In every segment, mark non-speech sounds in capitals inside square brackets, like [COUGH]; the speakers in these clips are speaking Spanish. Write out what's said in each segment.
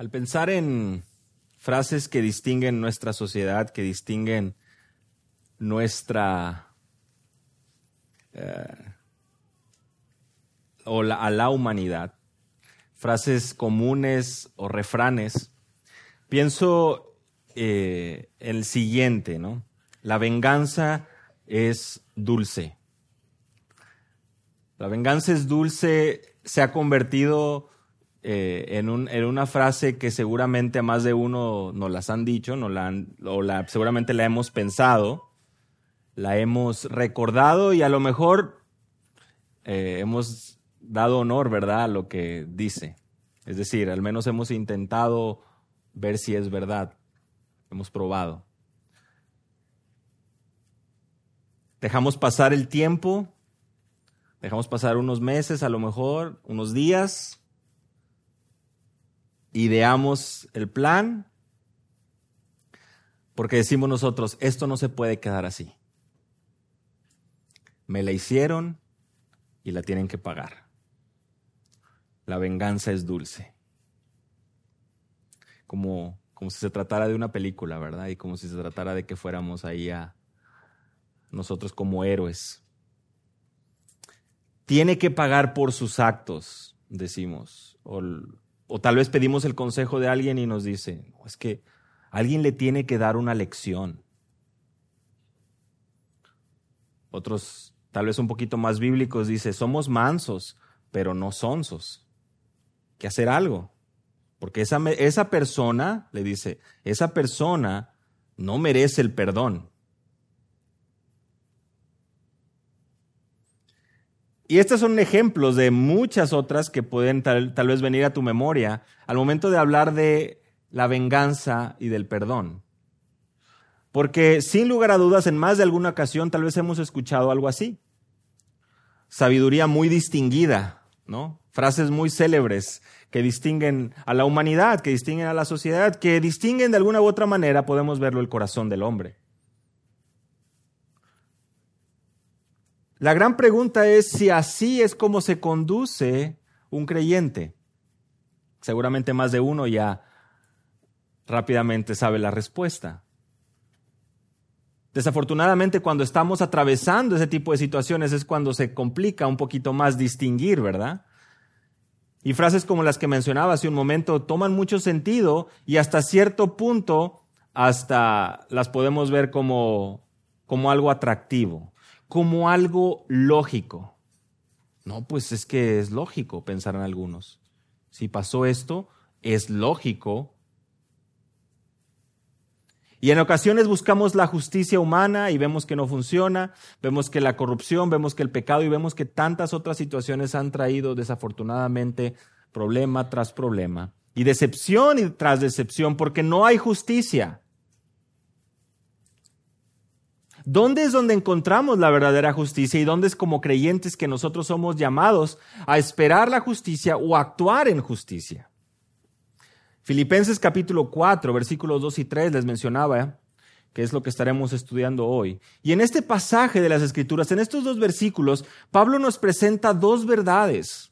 Al pensar en frases que distinguen nuestra sociedad, que distinguen nuestra... Eh, o a la humanidad, frases comunes o refranes, pienso eh, el siguiente, ¿no? La venganza es dulce. La venganza es dulce se ha convertido eh, en, una frase que seguramente a más de uno nos las han dicho, nos la o seguramente la hemos pensado, la hemos recordado y a lo mejor eh, hemos dado honor, ¿verdad?, a lo que dice. Es decir, al menos hemos intentado ver si es verdad. Hemos probado. Dejamos pasar el tiempo, dejamos pasar unos meses, a lo mejor, unos días, ideamos el plan, porque decimos nosotros, esto no se puede quedar así. Me la hicieron y la tienen que pagar. La venganza es dulce. Como, como si se tratara de una película, ¿verdad? Y como si se tratara de que fuéramos ahí a, nosotros como héroes. Tiene que pagar por sus actos, decimos. Tal vez pedimos el consejo de alguien y nos dice, es que alguien le tiene que dar una lección. Otros, tal vez un poquito más bíblicos, dice, somos mansos, pero no sonsos. Que hacer algo. Porque esa, esa persona, le dice, esa persona no merece el perdón. Y estos son ejemplos de muchas otras que pueden tal, vez venir a tu memoria al momento de hablar de la venganza y del perdón. Porque sin lugar a dudas, en más de alguna ocasión tal vez hemos escuchado algo así. Sabiduría muy distinguida, ¿no? Frases muy célebres que distinguen a la humanidad, que distinguen a la sociedad, que distinguen de alguna u otra manera, podemos verlo, el corazón del hombre. La gran pregunta es si así es como se conduce un creyente. Seguramente más de uno ya rápidamente sabe la respuesta. Desafortunadamente cuando estamos atravesando ese tipo de situaciones es cuando se complica un poquito más distinguir, ¿verdad? Y frases como las que mencionaba hace un momento toman mucho sentido y hasta cierto punto hasta las podemos ver como, como algo atractivo como algo lógico. No, pues es que es lógico, pensarán algunos. Si pasó esto, es lógico. Y en ocasiones buscamos la justicia humana y vemos que no funciona, vemos que la corrupción, vemos que el pecado y vemos que tantas otras situaciones han traído desafortunadamente problema tras problema y decepción y tras decepción porque no hay justicia. ¿Dónde es donde encontramos la verdadera justicia y dónde es como creyentes que nosotros somos llamados a esperar la justicia o actuar en justicia? Filipenses capítulo 4, versículos 2 y 3 les mencionaba, que es lo que estaremos estudiando hoy. Y en este pasaje de las Escrituras, en estos dos versículos, Pablo nos presenta dos verdades.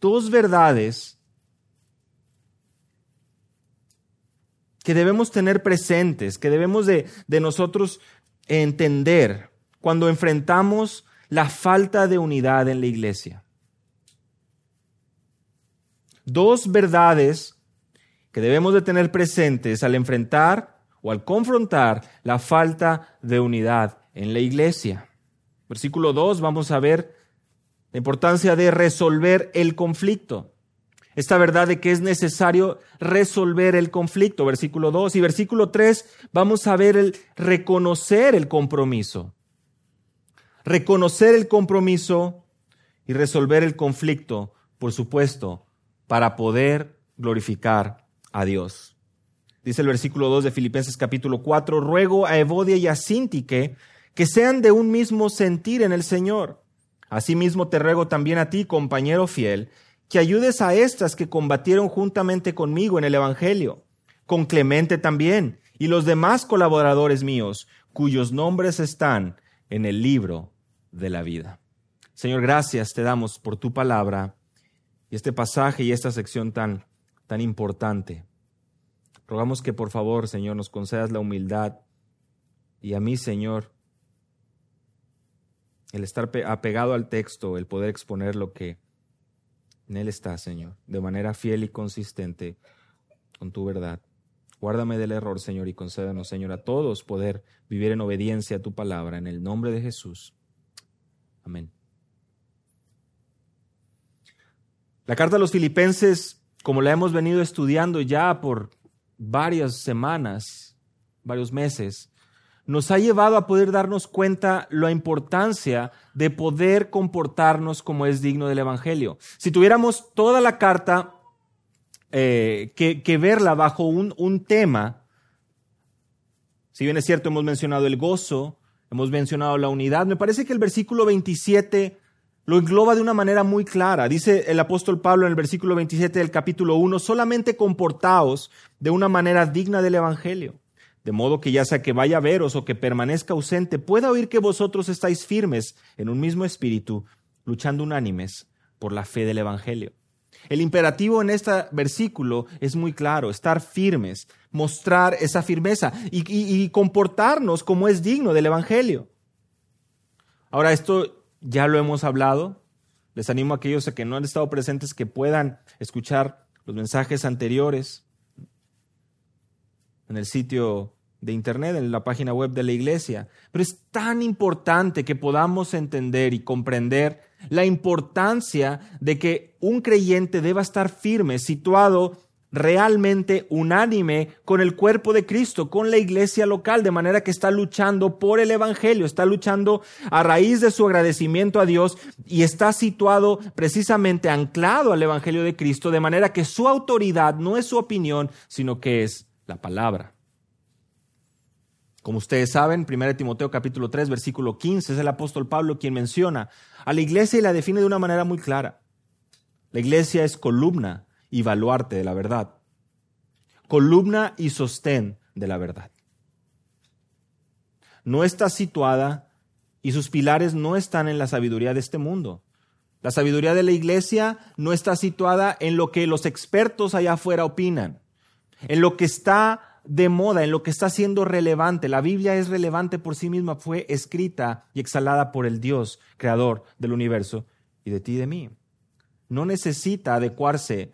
Dos verdades que debemos tener presentes, que debemos de, nosotros entender cuando enfrentamos la falta de unidad en la iglesia. Dos verdades que debemos de tener presentes al enfrentar o al confrontar la falta de unidad en la iglesia. Versículo 2 vamos a ver la importancia de resolver el conflicto esta verdad de que es necesario resolver el conflicto, versículo 2 y versículo 3, vamos a ver el reconocer el compromiso. Reconocer el compromiso y resolver el conflicto, por supuesto, para poder glorificar a Dios. Dice el versículo 2 de Filipenses capítulo 4, ruego a Evodia y a Sintique que sean de un mismo sentir en el Señor. Asimismo te ruego también a ti, compañero fiel, que ayudes a estas que combatieron juntamente conmigo en el Evangelio, con Clemente también, y los demás colaboradores míos, cuyos nombres están en el libro de la vida. Señor, gracias te damos por tu palabra y este pasaje y esta sección tan, tan importante. Rogamos que por favor, Señor, nos concedas la humildad y a mí, Señor, el estar apegado al texto, el poder exponer lo que en él está, Señor, de manera fiel y consistente con tu verdad. Guárdame del error, Señor, y concédenos, Señor, a todos poder vivir en obediencia a tu palabra, en el nombre de Jesús. Amén. La carta a los filipenses, como la hemos venido estudiando ya por varias semanas, varios meses, nos ha llevado a poder darnos cuenta la importancia de poder comportarnos como es digno del Evangelio. Si tuviéramos toda la carta eh, que, verla bajo un, un tema, si bien es cierto, hemos mencionado el gozo, hemos mencionado la unidad, me parece que el versículo 27 lo engloba de una manera muy clara. Dice el apóstol Pablo en el versículo 27 del capítulo 1, solamente comportaos de una manera digna del Evangelio, de modo que ya sea que vaya a veros o que permanezca ausente, pueda oír que vosotros estáis firmes en un mismo espíritu, luchando unánimes por la fe del Evangelio. El imperativo en este versículo es muy claro, estar firmes, mostrar esa firmeza y, y comportarnos como es digno del Evangelio. Ahora, esto ya lo hemos hablado. Les animo a aquellos que no han estado presentes que puedan escuchar los mensajes anteriores en el sitio de internet, en la página web de la iglesia. Pero es tan importante que podamos entender y comprender la importancia de que un creyente deba estar firme, situado realmente unánime con el cuerpo de Cristo, con la iglesia local, de manera que está luchando por el Evangelio, está luchando a raíz de su agradecimiento a Dios y está situado precisamente anclado al Evangelio de Cristo, de manera que su autoridad no es su opinión, sino que es la palabra. Como ustedes saben, 1 Timoteo capítulo 3, versículo 15, es el apóstol Pablo quien menciona a la iglesia y la define de una manera muy clara. La iglesia es columna y baluarte de la verdad, columna y sostén de la verdad. No está situada y sus pilares no están en la sabiduría de este mundo. La sabiduría de la iglesia no está situada en lo que los expertos allá afuera opinan, en lo que está de moda, en lo que está siendo relevante. La Biblia es relevante por sí misma, fue escrita y exhalada por el Dios, creador del universo y de ti y de mí. No necesita adecuarse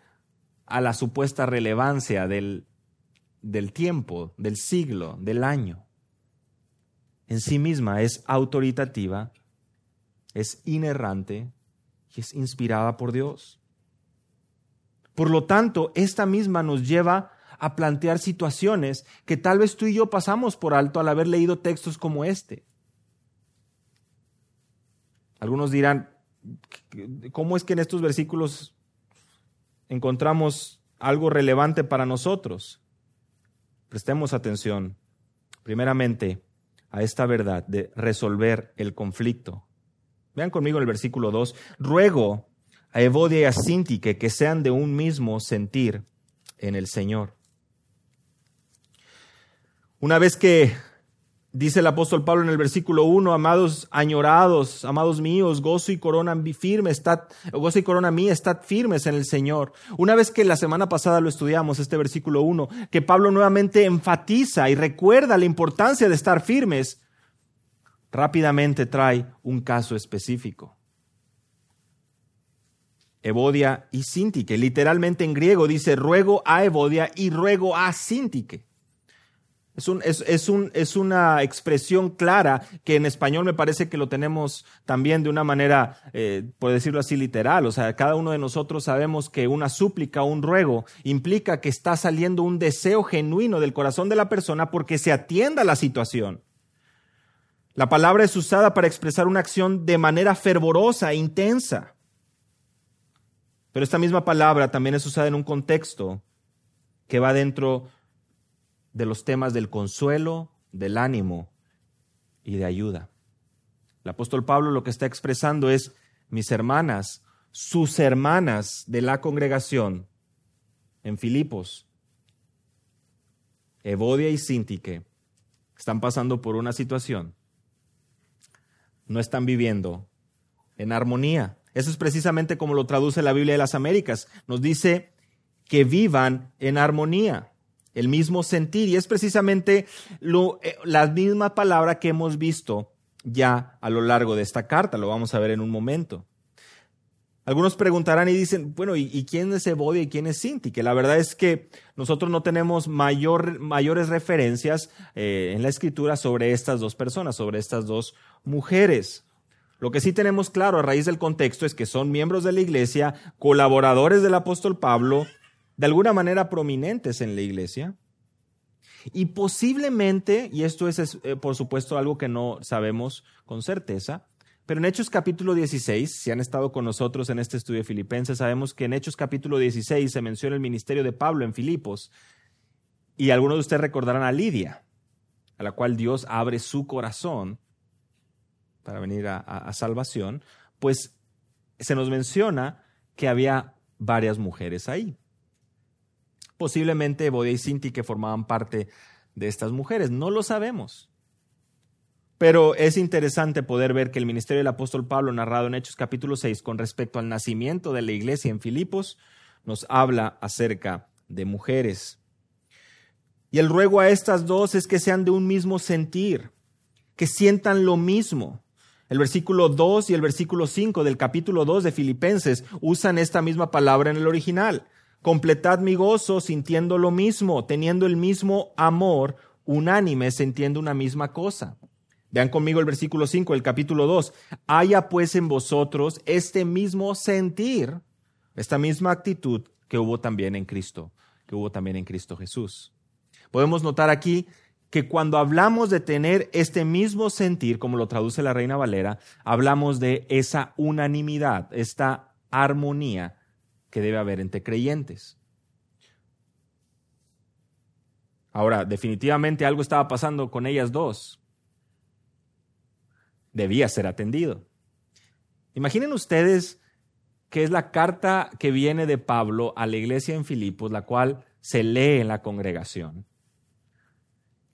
a la supuesta relevancia del, del tiempo, del siglo, del año. En sí misma es autoritativa, es inerrante y es inspirada por Dios. Por lo tanto, esta misma nos lleva a plantear situaciones que tal vez tú y yo pasamos por alto al haber leído textos como este. Algunos dirán, ¿cómo es que en estos versículos encontramos algo relevante para nosotros. Prestemos atención, primeramente, a esta verdad de resolver el conflicto. Vean conmigo el versículo 2. Ruego a Evodia y a Sintique que sean de un mismo sentir en el Señor. Una vez que Dice el apóstol Pablo en el versículo 1, amados añorados, amados míos, gozo y corona firme, estad, gozo y corona mía, estad firmes en el Señor. Una vez que la semana pasada lo estudiamos, este versículo 1, que Pablo nuevamente enfatiza y recuerda la importancia de estar firmes, rápidamente trae un caso específico. Evodia y Sintique, literalmente en griego dice ruego a Evodia y ruego a Sintique. Es, un, es, un, es, una expresión clara que en español me parece que lo tenemos también de una manera, eh, por decirlo así, literal. O sea, cada uno de nosotros sabemos que una súplica un ruego implica que está saliendo un deseo genuino del corazón de la persona porque se atienda a la situación. La palabra es usada para expresar una acción de manera fervorosa e intensa. Pero esta misma palabra también es usada en un contexto que va dentro de los temas del consuelo, del ánimo y de ayuda. El apóstol Pablo lo que está expresando es, mis hermanas, sus hermanas de la congregación en Filipos, Evodia y Sintique, están pasando por una situación. No están viviendo en armonía. Eso es precisamente como lo traduce la Biblia de las Américas. Nos dice que vivan en armonía, el mismo sentir. Y es precisamente lo, eh, la misma palabra que hemos visto ya a lo largo de esta carta. Lo vamos a ver en un momento. Algunos preguntarán y dicen, bueno, ¿y, quién es Evodia y quién es Sinti? Que la verdad es que nosotros no tenemos mayor, mayores referencias eh, en la escritura sobre estas dos personas, sobre estas dos mujeres. Lo que sí tenemos claro a raíz del contexto es que son miembros de la iglesia, colaboradores del apóstol Pablo, de alguna manera prominentes en la iglesia. Y posiblemente, y esto es eh, por supuesto algo que no sabemos con certeza, pero en Hechos capítulo 16, si han estado con nosotros en este estudio de Filipenses, sabemos que en Hechos capítulo 16 se menciona el ministerio de Pablo en Filipos. Y algunos de ustedes recordarán a Lidia, a la cual Dios abre su corazón para venir a, salvación, pues se nos menciona que había varias mujeres ahí. Posiblemente Bodia y Sinti que formaban parte de estas mujeres, no lo sabemos. Pero es interesante poder ver que el ministerio del apóstol Pablo, narrado en Hechos capítulo 6, con respecto al nacimiento de la iglesia en Filipos, nos habla acerca de mujeres. Y el ruego a estas dos es que sean de un mismo sentir, que sientan lo mismo. El versículo 2 y el versículo 5 del capítulo 2 de Filipenses usan esta misma palabra en el original. Completad mi gozo sintiendo lo mismo, teniendo el mismo amor, unánime, sintiendo una misma cosa. Vean conmigo el versículo 5 del capítulo 2. Haya pues en vosotros este mismo sentir, esta misma actitud que hubo también en Cristo, que hubo también en Cristo Jesús. Podemos notar aquí que cuando hablamos de tener este mismo sentir, como lo traduce la Reina Valera, hablamos de esa unanimidad, esta armonía que debe haber entre creyentes. Ahora, definitivamente algo estaba pasando con ellas dos debía ser atendido. Imaginen ustedes que es la carta que viene de Pablo a la iglesia en Filipos, la cual se lee en la congregación.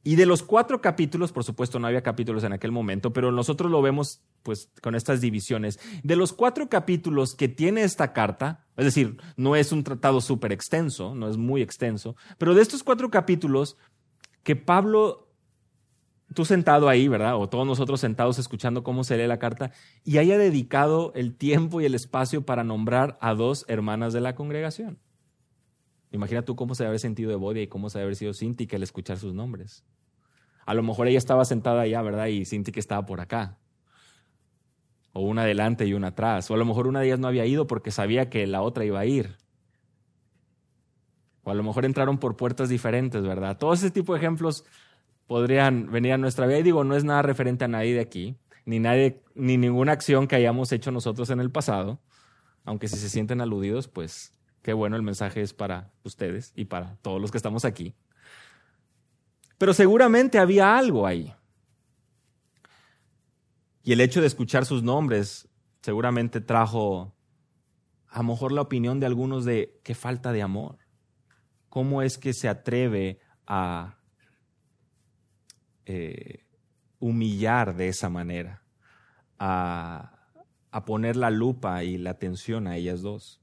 Y de los cuatro capítulos, por supuesto no había capítulos en aquel momento, pero nosotros lo vemos pues con estas divisiones. De los cuatro capítulos que tiene esta carta, es decir, no es un tratado súper extenso, no es muy extenso, pero de estos cuatro capítulos que Pablo tú sentado ahí, ¿verdad? O todos nosotros sentados escuchando cómo se lee la carta, y haya dedicado el tiempo y el espacio para nombrar a dos hermanas de la congregación. Imagina tú cómo se debe haber sentido Evodia y cómo se debe haber sido Cinti que al escuchar sus nombres. A lo mejor ella estaba sentada allá, ¿verdad? Y Cinti que estaba por acá. O una adelante y una atrás. O a lo mejor una de ellas no había ido porque sabía que la otra iba a ir. O a lo mejor entraron por puertas diferentes, ¿verdad? Todo ese tipo de ejemplos podrían venir a nuestra vida. Y digo, no es nada referente a nadie de aquí, ni, nadie, ni ninguna acción que hayamos hecho nosotros en el pasado. Aunque si se sienten aludidos, pues qué bueno, el mensaje es para ustedes y para todos los que estamos aquí. Pero seguramente había algo ahí. Y el hecho de escuchar sus nombres seguramente trajo a lo mejor la opinión de algunos de qué falta de amor. ¿Cómo es que se atreve a eh, humillar de esa manera, a, a poner la lupa y la atención a ellas dos.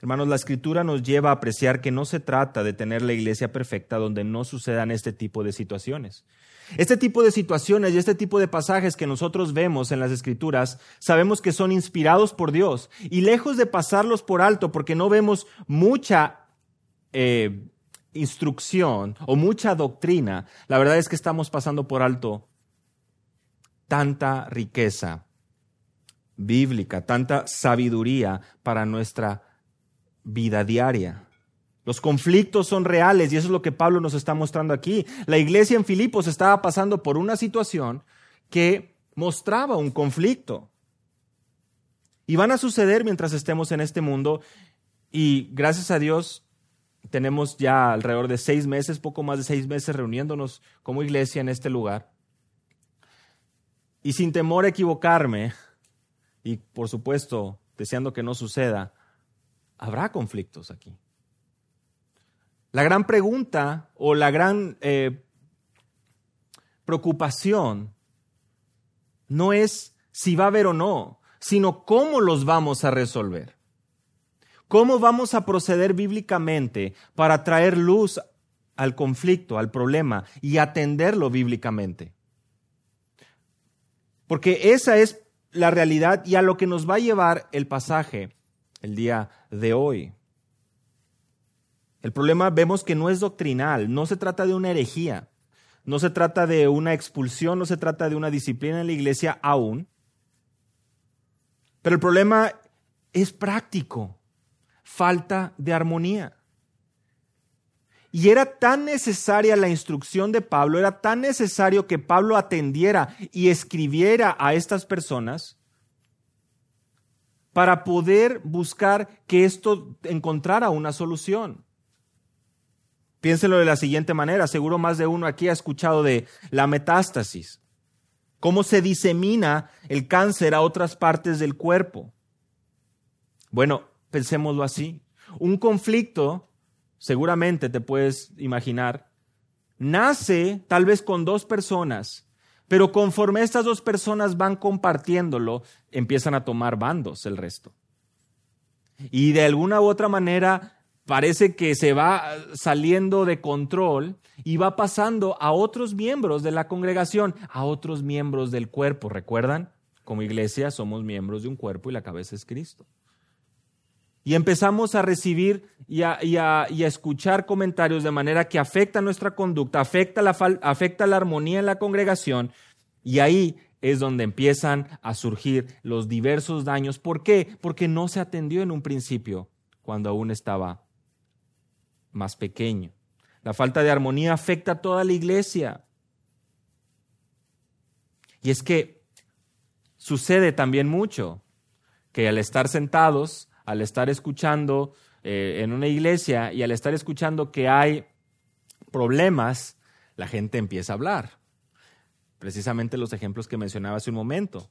Hermanos, la escritura nos lleva a apreciar que no se trata de tener la iglesia perfecta donde no sucedan este tipo de situaciones. Este tipo de situaciones y este tipo de pasajes que nosotros vemos en las escrituras, sabemos que son inspirados por Dios y lejos de pasarlos por alto porque no vemos mucha eh, instrucción o mucha doctrina, la verdad es que estamos pasando por alto tanta riqueza bíblica, tanta sabiduría para nuestra vida diaria. Los conflictos son reales y eso es lo que Pablo nos está mostrando aquí. La iglesia en Filipos estaba pasando por una situación que mostraba un conflicto. Y van a suceder mientras estemos en este mundo y gracias a Dios tenemos ya alrededor de seis meses, poco más de seis meses reuniéndonos como iglesia en este lugar. Y sin temor a equivocarme, y por supuesto deseando que no suceda, habrá conflictos aquí. La gran pregunta o la gran eh, preocupación no es si va a haber o no, sino cómo los vamos a resolver. ¿Cómo vamos a proceder bíblicamente para traer luz al conflicto, al problema y atenderlo bíblicamente? Porque esa es la realidad y a lo que nos va a llevar el pasaje el día de hoy. El problema vemos que no es doctrinal, no se trata de una herejía, no se trata de una expulsión, no se trata de una disciplina en la iglesia aún. Pero el problema es práctico, falta de armonía. Y era tan necesaria la instrucción de Pablo, era tan necesario que Pablo atendiera y escribiera a estas personas para poder buscar que esto encontrara una solución. Piénselo de la siguiente manera, seguro más de uno aquí ha escuchado de la metástasis, cómo se disemina el cáncer a otras partes del cuerpo. Bueno, pensémoslo así. Un conflicto, seguramente te puedes imaginar, nace tal vez con dos personas, pero conforme estas dos personas van compartiéndolo, empiezan a tomar bandos el resto. Y de alguna u otra manera parece que se va saliendo de control y va pasando a otros miembros de la congregación, a otros miembros del cuerpo. ¿Recuerdan? Como iglesia somos miembros de un cuerpo y la cabeza es Cristo. Y empezamos a recibir y a, escuchar comentarios de manera que afecta nuestra conducta, afecta la, afecta la armonía en la congregación. Y ahí es donde empiezan a surgir los diversos daños. ¿Por qué? Porque no se atendió en un principio, cuando aún estaba más pequeño. La falta de armonía afecta a toda la iglesia. Y es que sucede también mucho que al estar sentados, al estar escuchando eh, en una iglesia y al estar escuchando que hay problemas, la gente empieza a hablar. Precisamente los ejemplos que mencionaba hace un momento.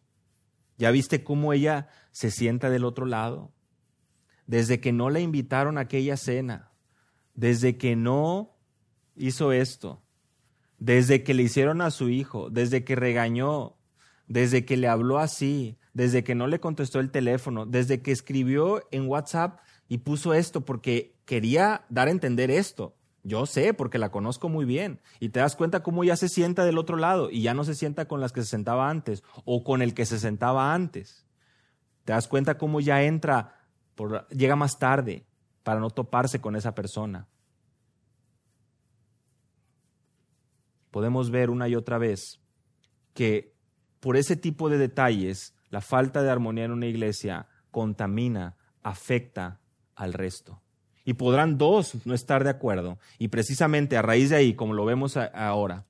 ¿Ya viste cómo ella se sienta del otro lado? Desde que no la invitaron a aquella cena, desde que no hizo esto, desde que le hicieron a su hijo, desde que regañó, desde que le habló así, desde que no le contestó el teléfono, desde que escribió en WhatsApp y puso esto porque quería dar a entender esto. Yo sé porque la conozco muy bien y te das cuenta cómo ya se sienta del otro lado y ya no se sienta con las que se sentaba antes o con el que se sentaba antes. Te das cuenta cómo ya entra, llega más tarde, para no toparse con esa persona. Podemos ver una y otra vez que por ese tipo de detalles, la falta de armonía en una iglesia contamina, afecta al resto. Y podrán dos no estar de acuerdo. Y precisamente a raíz de ahí, como lo vemos ahora,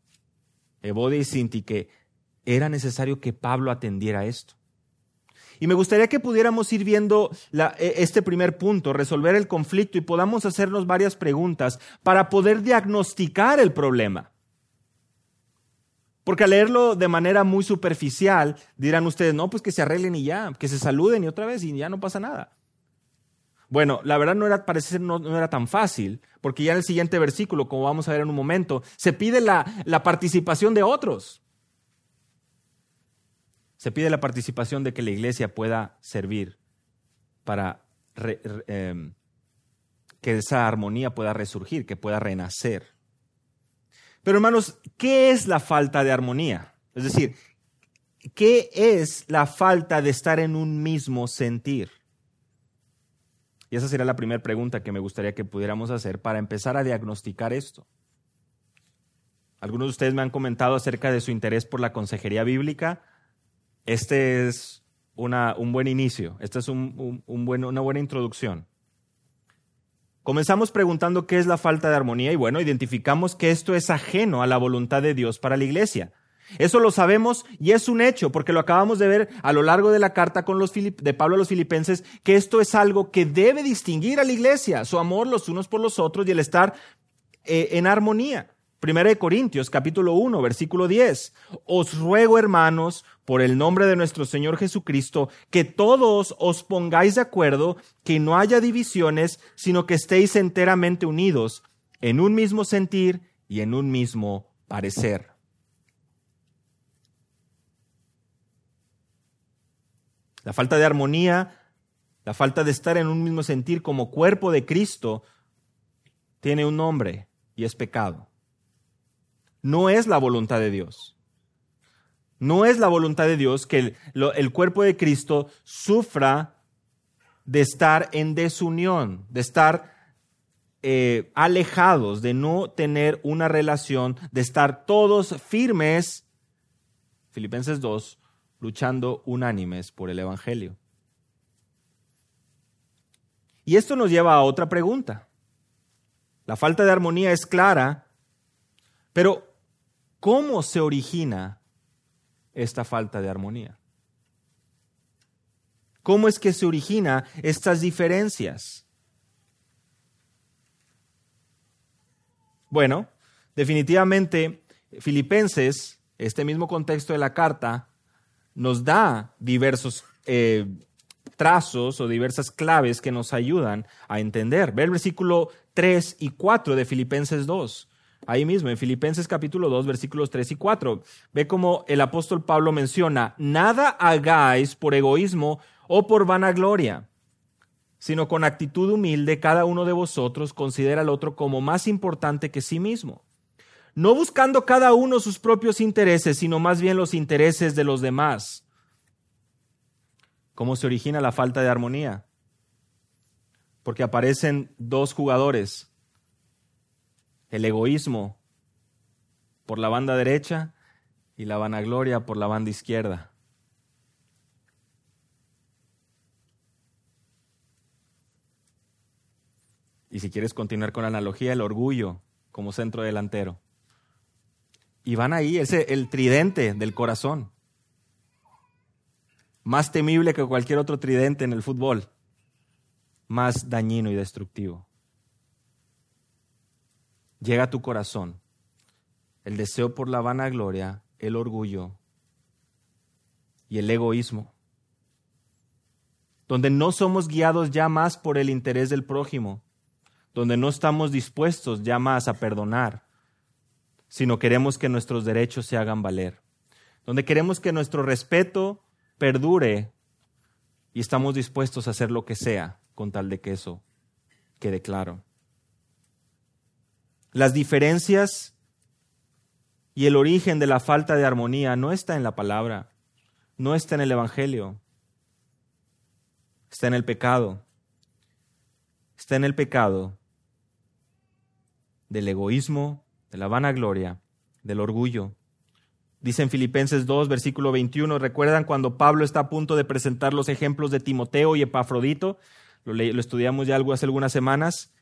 Ebode y Sinti, que era necesario que Pablo atendiera esto. Y me gustaría que pudiéramos ir viendo e, este primer punto, resolver el conflicto y podamos hacernos varias preguntas para poder diagnosticar el problema. Porque al leerlo de manera muy superficial, dirán ustedes, no, pues que se arreglen y ya, que se saluden y otra vez y ya no pasa nada. Bueno, la verdad no era, parece no, no era tan fácil, porque ya en el siguiente versículo, como vamos a ver en un momento, se pide la, la participación de otros se pide la participación de que la iglesia pueda servir para em, que esa armonía pueda resurgir, que pueda renacer. Pero hermanos, ¿qué es la falta de armonía? Es decir, ¿qué es la falta de estar en un mismo sentir? Y esa sería la primera pregunta que me gustaría que pudiéramos hacer para empezar a diagnosticar esto. Algunos de ustedes me han comentado acerca de su interés por la consejería bíblica este es un buen inicio, esta es una buena introducción. Comenzamos preguntando qué es la falta de armonía y bueno, identificamos que esto es ajeno a la voluntad de Dios para la iglesia. Eso lo sabemos y es un hecho, porque lo acabamos de ver a lo largo de la carta con los de Pablo a los filipenses, que esto es algo que debe distinguir a la iglesia, su amor los unos por los otros y el estar eh, en armonía. Primera de Corintios, capítulo 1, versículo 10. Os ruego, hermanos, por el nombre de nuestro Señor Jesucristo, que todos os pongáis de acuerdo, que no haya divisiones, sino que estéis enteramente unidos en un mismo sentir y en un mismo parecer. La falta de armonía, la falta de estar en un mismo sentir como cuerpo de Cristo, tiene un nombre y es pecado. No es la voluntad de Dios. No es la voluntad de Dios que el, cuerpo de Cristo sufra de estar en desunión, de estar eh, alejados, de no tener una relación, de estar todos firmes, Filipenses 2, luchando unánimes por el Evangelio. Y esto nos lleva a otra pregunta. La falta de armonía es clara, pero ¿cómo se origina esta falta de armonía? ¿Cómo es que se origina estas diferencias? Bueno, definitivamente Filipenses, este mismo contexto de la carta, nos da diversos eh, trazos o diversas claves que nos ayudan a entender. Ve el versículo 3 y 4 de Filipenses 2. Ahí mismo, en Filipenses capítulo 2, versículos 3 y 4. Ve cómo el apóstol Pablo menciona, nada hagáis por egoísmo o por vanagloria sino con actitud humilde cada uno de vosotros considera al otro como más importante que sí mismo, no buscando cada uno sus propios intereses, sino más bien los intereses de los demás. ¿Cómo se origina la falta de armonía? Porque aparecen dos jugadores, el egoísmo por la banda derecha y la vanagloria por la banda izquierda. Y si quieres continuar con la analogía, el orgullo como centro delantero. Y van ahí, ese el tridente del corazón. Más temible que cualquier otro tridente en el fútbol. Más dañino y destructivo. Llega a tu corazón el deseo por la vanagloria, el orgullo y el egoísmo. Donde no somos guiados ya más por el interés del prójimo, donde no estamos dispuestos ya más a perdonar, sino queremos que nuestros derechos se hagan valer, donde queremos que nuestro respeto perdure y estamos dispuestos a hacer lo que sea con tal de que eso quede claro. Las diferencias y el origen de la falta de armonía no está en la palabra, no está en el Evangelio, está en el pecado. Está en el pecado del egoísmo, de la vanagloria, del orgullo. Dice en Filipenses 2, versículo 21, ¿recuerdan cuando Pablo está a punto de presentar los ejemplos de Timoteo y Epafrodito? Lo, lo estudiamos ya hace algunas semanas.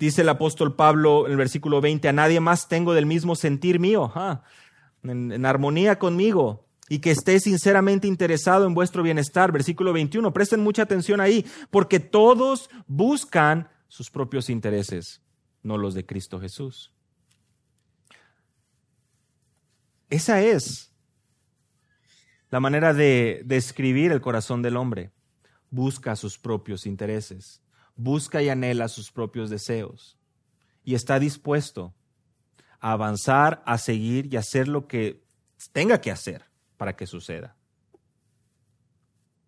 Dice el apóstol Pablo en el versículo 20, a nadie más tengo del mismo sentir mío, en, armonía conmigo, y que esté sinceramente interesado en vuestro bienestar. Versículo 21, presten mucha atención ahí, porque todos buscan sus propios intereses, no los de Cristo Jesús. Esa es la manera de describir el corazón del hombre. Busca sus propios intereses, busca y anhela sus propios deseos y está dispuesto a avanzar, a seguir y hacer lo que tenga que hacer para que suceda.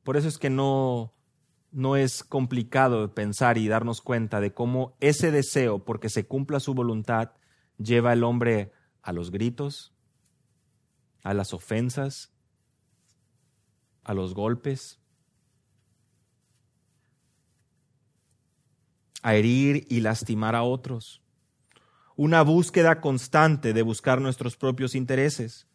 Por eso es que no no es complicado pensar y darnos cuenta de cómo ese deseo, porque se cumpla su voluntad, lleva al hombre a los gritos, a las ofensas, a los golpes, a herir y lastimar a otros. Una búsqueda constante de buscar nuestros propios intereses.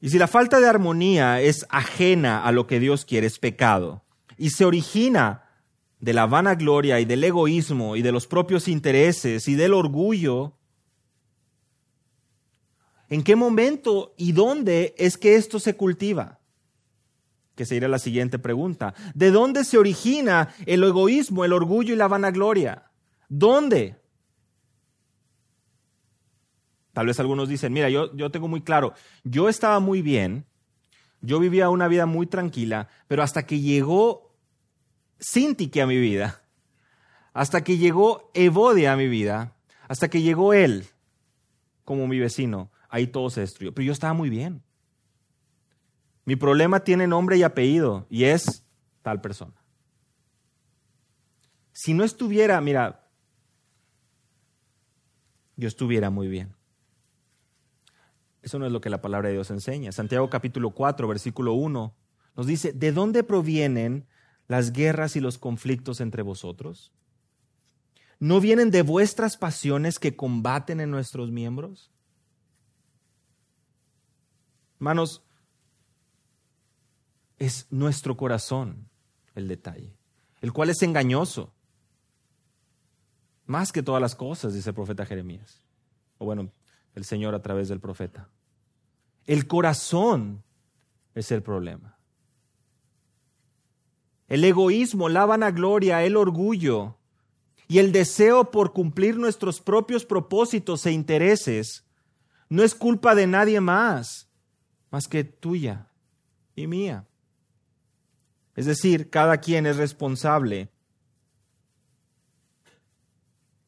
Y si la falta de armonía es ajena a lo que Dios quiere, es pecado. Y se origina de la vanagloria y del egoísmo y de los propios intereses y del orgullo, ¿en qué momento y dónde es que esto se cultiva? Que sería la siguiente pregunta. ¿De dónde se origina el egoísmo, el orgullo y la vanagloria? ¿Dónde? Tal vez algunos dicen, mira, yo, yo tengo muy claro, yo estaba muy bien, yo vivía una vida muy tranquila, pero hasta que llegó Sintique a mi vida, hasta que llegó Evodia a mi vida, hasta que llegó él como mi vecino, ahí todo se destruyó. Pero yo estaba muy bien. Mi problema tiene nombre y apellido y es tal persona. Si no estuviera, mira, yo estuviera muy bien. Eso no es lo que la palabra de Dios enseña. Santiago capítulo 4, versículo 1 nos dice, ¿de dónde provienen las guerras y los conflictos entre vosotros? ¿No vienen de vuestras pasiones que combaten en nuestros miembros? Hermanos, es nuestro corazón el detalle, el cual es engañoso. Más que todas las cosas, dice el profeta Jeremías. O bueno, el Señor a través del profeta. El corazón es el problema. El egoísmo, la vanagloria, el orgullo y el deseo por cumplir nuestros propios propósitos e intereses no es culpa de nadie más, más que tuya y mía. Es decir, cada quien es responsable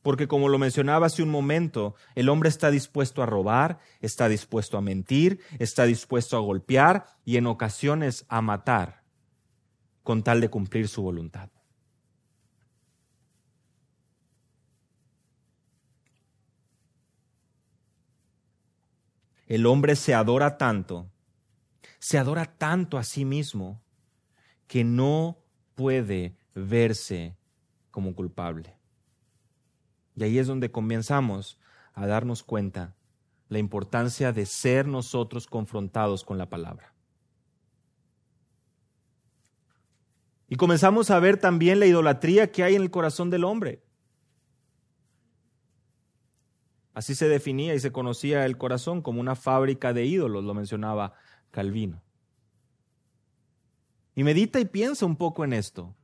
porque como lo mencionaba hace un momento, el hombre está dispuesto a robar, está dispuesto a mentir, está dispuesto a golpear y en ocasiones a matar con tal de cumplir su voluntad. El hombre se adora tanto, se adora tanto a sí mismo, que no puede verse como culpable. Y ahí es donde comenzamos a darnos cuenta la importancia de ser nosotros confrontados con la palabra. Y comenzamos a ver también la idolatría que hay en el corazón del hombre. Así se definía y se conocía el corazón como una fábrica de ídolos, lo mencionaba Calvino. Y medita y piensa un poco en esto.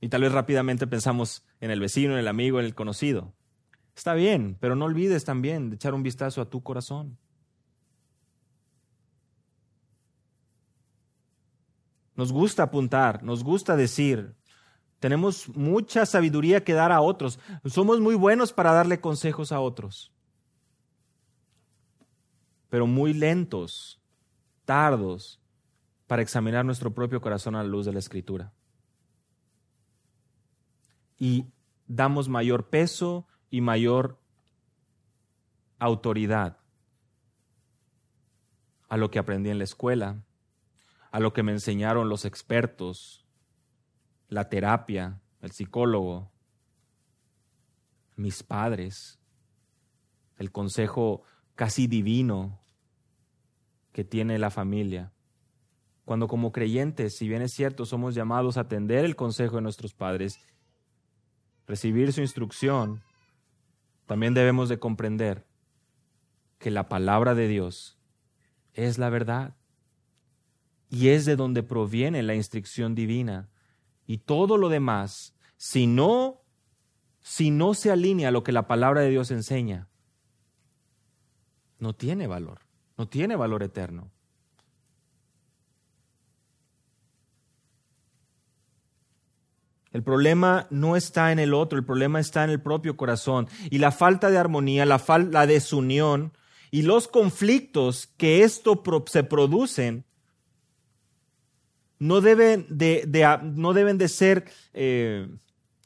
Y tal vez rápidamente pensamos en el vecino, en el amigo, en el conocido. Está bien, pero no olvides también echar un vistazo a tu corazón. Nos gusta apuntar, nos gusta decir, tenemos mucha sabiduría que dar a otros, somos muy buenos para darle consejos a otros, pero muy lentos, tardos para examinar nuestro propio corazón a la luz de la escritura y damos mayor peso y mayor autoridad a lo que aprendí en la escuela, a lo que me enseñaron los expertos, la terapia, el psicólogo, mis padres, el consejo casi divino que tiene la familia. Cuando como creyentes, si bien es cierto, somos llamados a atender el consejo de nuestros padres recibir su instrucción, también debemos de comprender que la palabra de Dios es la verdad y es de donde proviene la instrucción divina y todo lo demás, si no si no se alinea a lo que la palabra de Dios enseña, no tiene valor, no tiene valor eterno. El problema no está en el otro, el problema está en el propio corazón. Y la falta de armonía, la, la desunión y los conflictos que esto se producen no deben de, no deben de ser eh,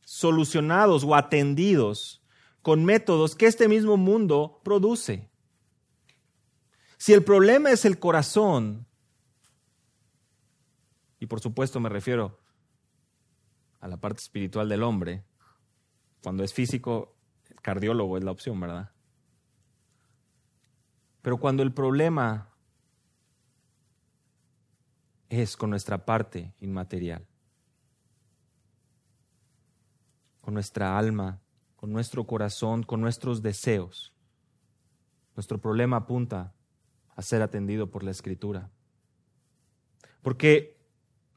solucionados o atendidos con métodos que este mismo mundo produce. Si el problema es el corazón, y por supuesto me refiero a la parte espiritual del hombre, cuando es físico, cardiólogo es la opción, ¿verdad? Pero cuando el problema es con nuestra parte inmaterial, con nuestra alma, con nuestro corazón, con nuestros deseos, nuestro problema apunta a ser atendido por la escritura. Porque,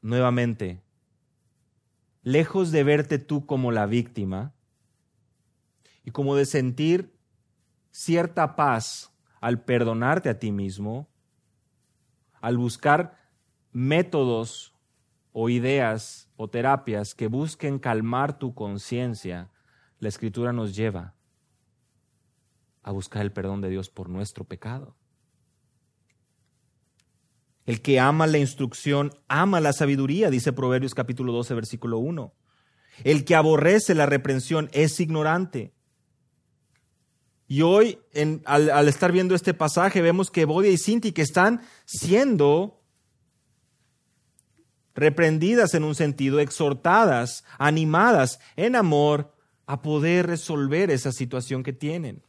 nuevamente, lejos de verte tú como la víctima y como de sentir cierta paz al perdonarte a ti mismo, al buscar métodos o ideas o terapias que busquen calmar tu conciencia, la escritura nos lleva a buscar el perdón de Dios por nuestro pecado. El que ama la instrucción ama la sabiduría, dice Proverbios capítulo 12, versículo 1. El que aborrece la reprensión es ignorante. Y hoy, al, estar viendo este pasaje, vemos que Bodia y Sinti que están siendo reprendidas en un sentido, exhortadas, animadas en amor a poder resolver esa situación que tienen,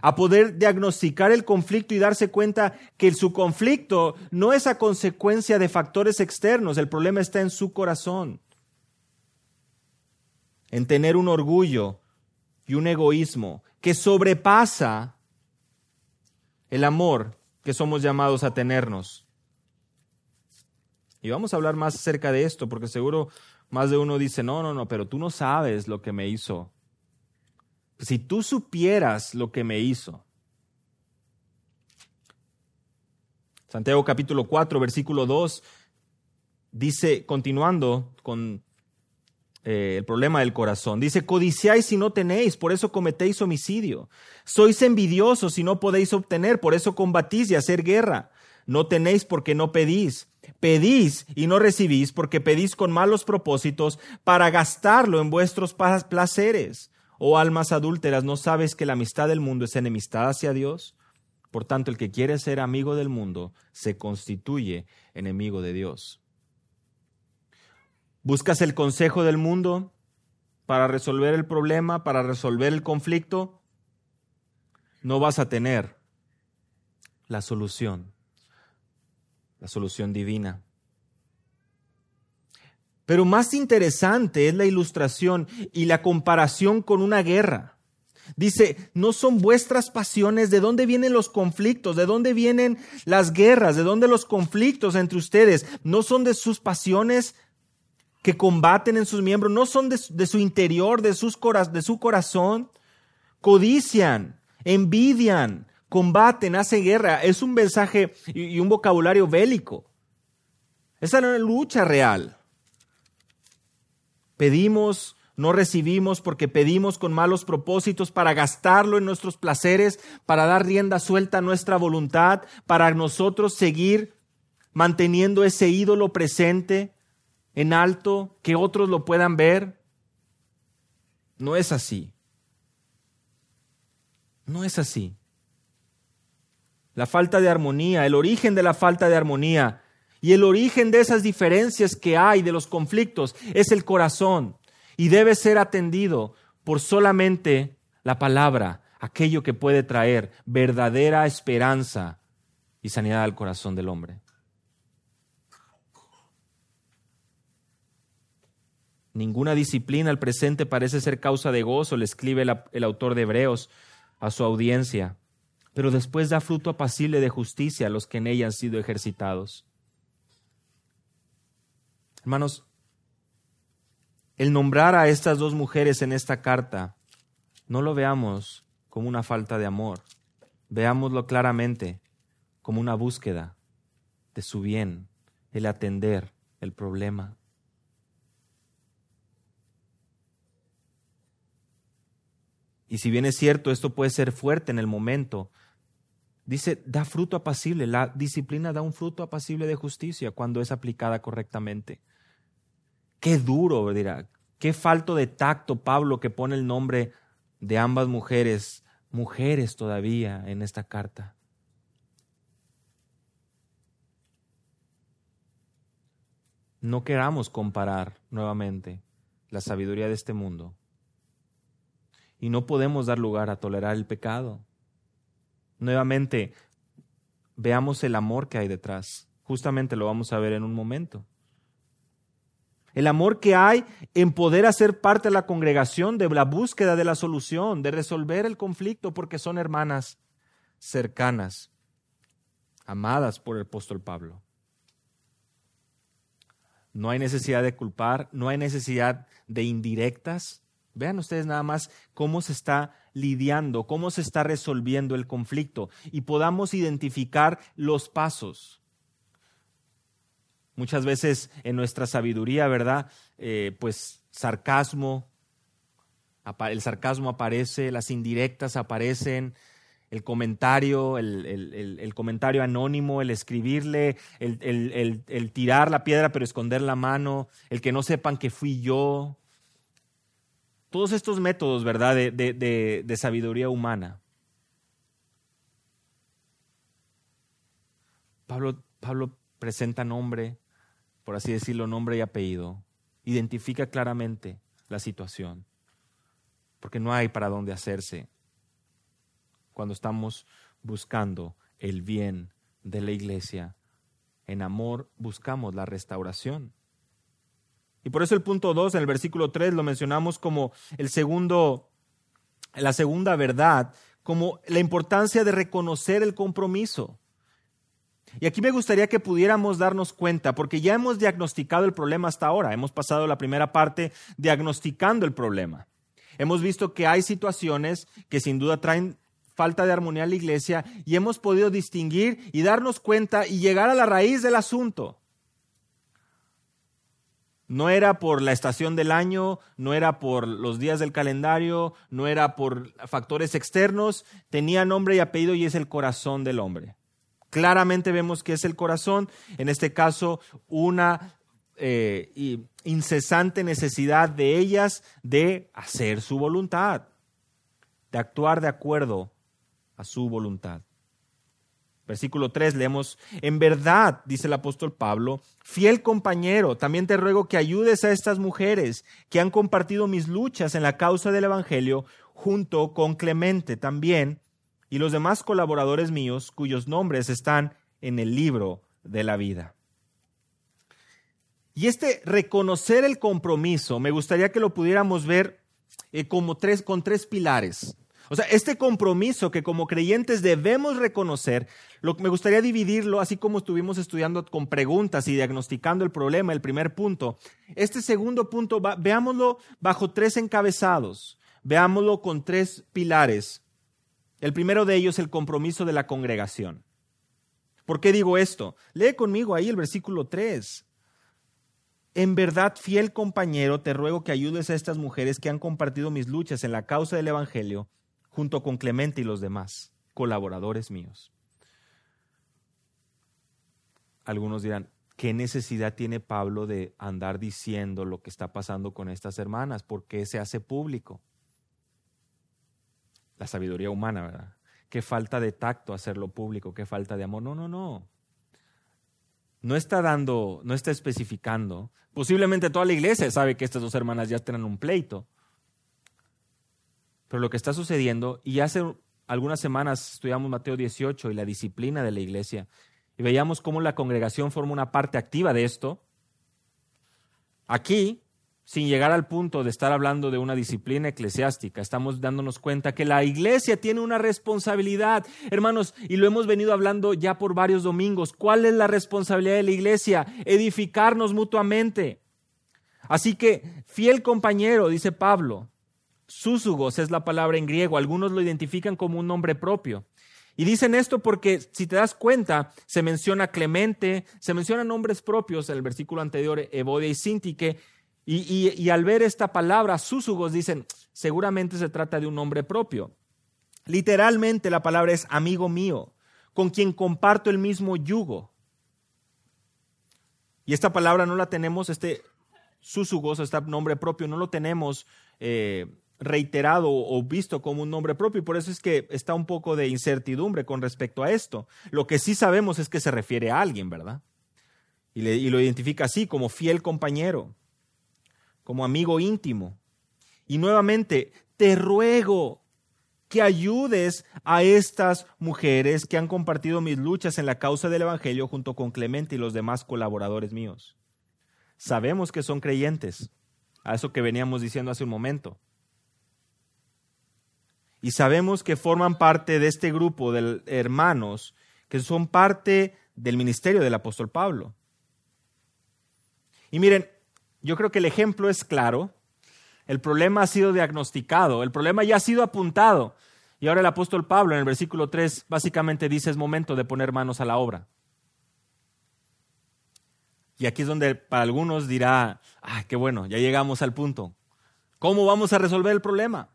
a poder diagnosticar el conflicto y darse cuenta que su conflicto no es a consecuencia de factores externos, el problema está en su corazón, en tener un orgullo y un egoísmo que sobrepasa el amor que somos llamados a tenernos. Y vamos a hablar más acerca de esto, porque seguro más de uno dice, no, no, no, pero tú no sabes lo que me hizo. Si tú supieras lo que me hizo. Santiago capítulo 4, versículo 2, dice, continuando con eh, el problema del corazón. Dice, codiciáis si no tenéis, por eso cometéis homicidio. Sois envidiosos si no podéis obtener, por eso combatís y hacer guerra. No tenéis porque no pedís. Pedís y no recibís porque pedís con malos propósitos para gastarlo en vuestros placeres. Oh almas adúlteras, ¿no sabes que la amistad del mundo es enemistad hacia Dios? Por tanto, el que quiere ser amigo del mundo se constituye enemigo de Dios. ¿Buscas el consejo del mundo para resolver el problema, para resolver el conflicto? No vas a tener la solución, la solución divina. Pero más interesante es la ilustración y la comparación con una guerra. Dice, no son vuestras pasiones, ¿de dónde vienen los conflictos? ¿De dónde vienen las guerras? ¿De dónde los conflictos entre ustedes? ¿No son de sus pasiones que combaten en sus miembros no son de, su interior, de, sus de su corazón. Codician, envidian, combaten, hacen guerra. Es un mensaje y, un vocabulario bélico. Esa es una lucha real. Pedimos, no recibimos porque pedimos con malos propósitos para gastarlo en nuestros placeres, para dar rienda suelta a nuestra voluntad, para nosotros seguir manteniendo ese ídolo presente en alto, que otros lo puedan ver. No es así. No es así. La falta de armonía, el origen de la falta de armonía y el origen de esas diferencias que hay, de los conflictos, es el corazón y debe ser atendido por solamente la palabra, aquello que puede traer verdadera esperanza y sanidad al corazón del hombre. Ninguna disciplina al presente parece ser causa de gozo, le escribe el, autor de Hebreos a su audiencia, pero después da fruto apacible de justicia a los que en ella han sido ejercitados. Hermanos, el nombrar a estas dos mujeres en esta carta, no lo veamos como una falta de amor, veámoslo claramente como una búsqueda de su bien, el atender el problema. Y si bien es cierto, esto puede ser fuerte en el momento, dice, da fruto apacible. La disciplina da un fruto apacible de justicia cuando es aplicada correctamente. Qué duro, dirá. Qué falto de tacto Pablo que pone el nombre de ambas mujeres, mujeres todavía en esta carta. No queramos comparar nuevamente la sabiduría de este mundo y no podemos dar lugar a tolerar el pecado. Nuevamente, veamos el amor que hay detrás. Justamente lo vamos a ver en un momento. El amor que hay en poder hacer parte de la congregación, de la búsqueda de la solución, de resolver el conflicto, porque son hermanas cercanas, amadas por el apóstol Pablo. No hay necesidad de culpar, no hay necesidad de indirectas, Vean ustedes nada más cómo se está lidiando, cómo se está resolviendo el conflicto y podamos identificar los pasos. Muchas veces en nuestra sabiduría, ¿verdad? Eh, pues sarcasmo, el sarcasmo aparece, las indirectas aparecen, el comentario, el, comentario anónimo, el escribirle, el, tirar la piedra pero esconder la mano, el que no sepan que fui yo. Todos estos métodos, ¿verdad?, de, de sabiduría humana. Pablo, Pablo presenta nombre, por así decirlo, nombre y apellido. Identifica claramente la situación, porque no hay para dónde hacerse cuando estamos buscando el bien de la iglesia. En amor buscamos la restauración. Y por eso el punto 2 en el versículo 3 lo mencionamos como el segundo, la segunda verdad, como la importancia de reconocer el compromiso. Y aquí me gustaría que pudiéramos darnos cuenta, porque ya hemos diagnosticado el problema hasta ahora, hemos pasado la primera parte diagnosticando el problema. Hemos visto que hay situaciones que sin duda traen falta de armonía en la iglesia y hemos podido distinguir y darnos cuenta y llegar a la raíz del asunto. No era por la estación del año, no era por los días del calendario, no era por factores externos, tenía nombre y apellido y es el corazón del hombre. Claramente vemos que es el corazón, en este caso una eh, incesante necesidad de ellas de hacer su voluntad, de actuar de acuerdo a su voluntad. Versículo 3 leemos, en verdad, dice el apóstol Pablo, fiel compañero, también te ruego que ayudes a estas mujeres que han compartido mis luchas en la causa del Evangelio junto con Clemente también y los demás colaboradores míos cuyos nombres están en el libro de la vida. Y este reconocer el compromiso, me gustaría que lo pudiéramos ver eh, como tres, con tres pilares. O sea, este compromiso que como creyentes debemos reconocer, lo, me gustaría dividirlo, así como estuvimos estudiando con preguntas y diagnosticando el problema, el primer punto. Este segundo punto, veámoslo bajo tres encabezados, veámoslo con tres pilares. El primero de ellos, el compromiso de la congregación. ¿Por qué digo esto? Lee conmigo ahí el versículo 3. En verdad, fiel compañero, te ruego que ayudes a estas mujeres que han compartido mis luchas en la causa del Evangelio junto con Clemente y los demás, colaboradores míos. Algunos dirán, ¿qué necesidad tiene Pablo de andar diciendo lo que está pasando con estas hermanas? ¿Por qué se hace público? La sabiduría humana, ¿verdad? Qué falta de tacto hacerlo público, qué falta de amor. No, no, no. No está dando, no está especificando. Posiblemente toda la iglesia sabe que estas dos hermanas ya tienen un pleito. Pero lo que está sucediendo, y hace algunas semanas estudiamos Mateo 18 y la disciplina de la iglesia, y veíamos cómo la congregación forma una parte activa de esto. Aquí, sin llegar al punto de estar hablando de una disciplina eclesiástica, estamos dándonos cuenta que la iglesia tiene una responsabilidad, hermanos, y lo hemos venido hablando ya por varios domingos. ¿Cuál es la responsabilidad de la iglesia? Edificarnos mutuamente. Así que, fiel compañero, dice Pablo, Súsugos es la palabra en griego. Algunos lo identifican como un nombre propio. Y dicen esto porque, si te das cuenta, se menciona Clemente, se mencionan nombres propios en el versículo anterior, Evodia y Sintique, y, al ver esta palabra, súsugos, dicen, seguramente se trata de un nombre propio. Literalmente la palabra es amigo mío, con quien comparto el mismo yugo. Y esta palabra no la tenemos, este súsugos, este nombre propio, no lo tenemos eh, reiterado o visto como un nombre propio y por eso es que está un poco de incertidumbre con respecto a esto. Lo que sí sabemos es que se refiere a alguien, ¿verdad? Y lo identifica así, como fiel compañero, como amigo íntimo. Y nuevamente, te ruego que ayudes a estas mujeres que han compartido mis luchas en la causa del Evangelio junto con Clemente y los demás colaboradores míos. Sabemos que son creyentes, a eso que veníamos diciendo hace un momento y sabemos que forman parte de este grupo de hermanos que son parte del ministerio del apóstol Pablo. Y miren, yo creo que el ejemplo es claro, el problema ha sido diagnosticado, el problema ya ha sido apuntado. Y ahora el apóstol Pablo en el versículo 3 básicamente dice es momento de poner manos a la obra. Y aquí es donde para algunos dirá, ah, qué bueno, ya llegamos al punto. ¿Cómo vamos a resolver el problema?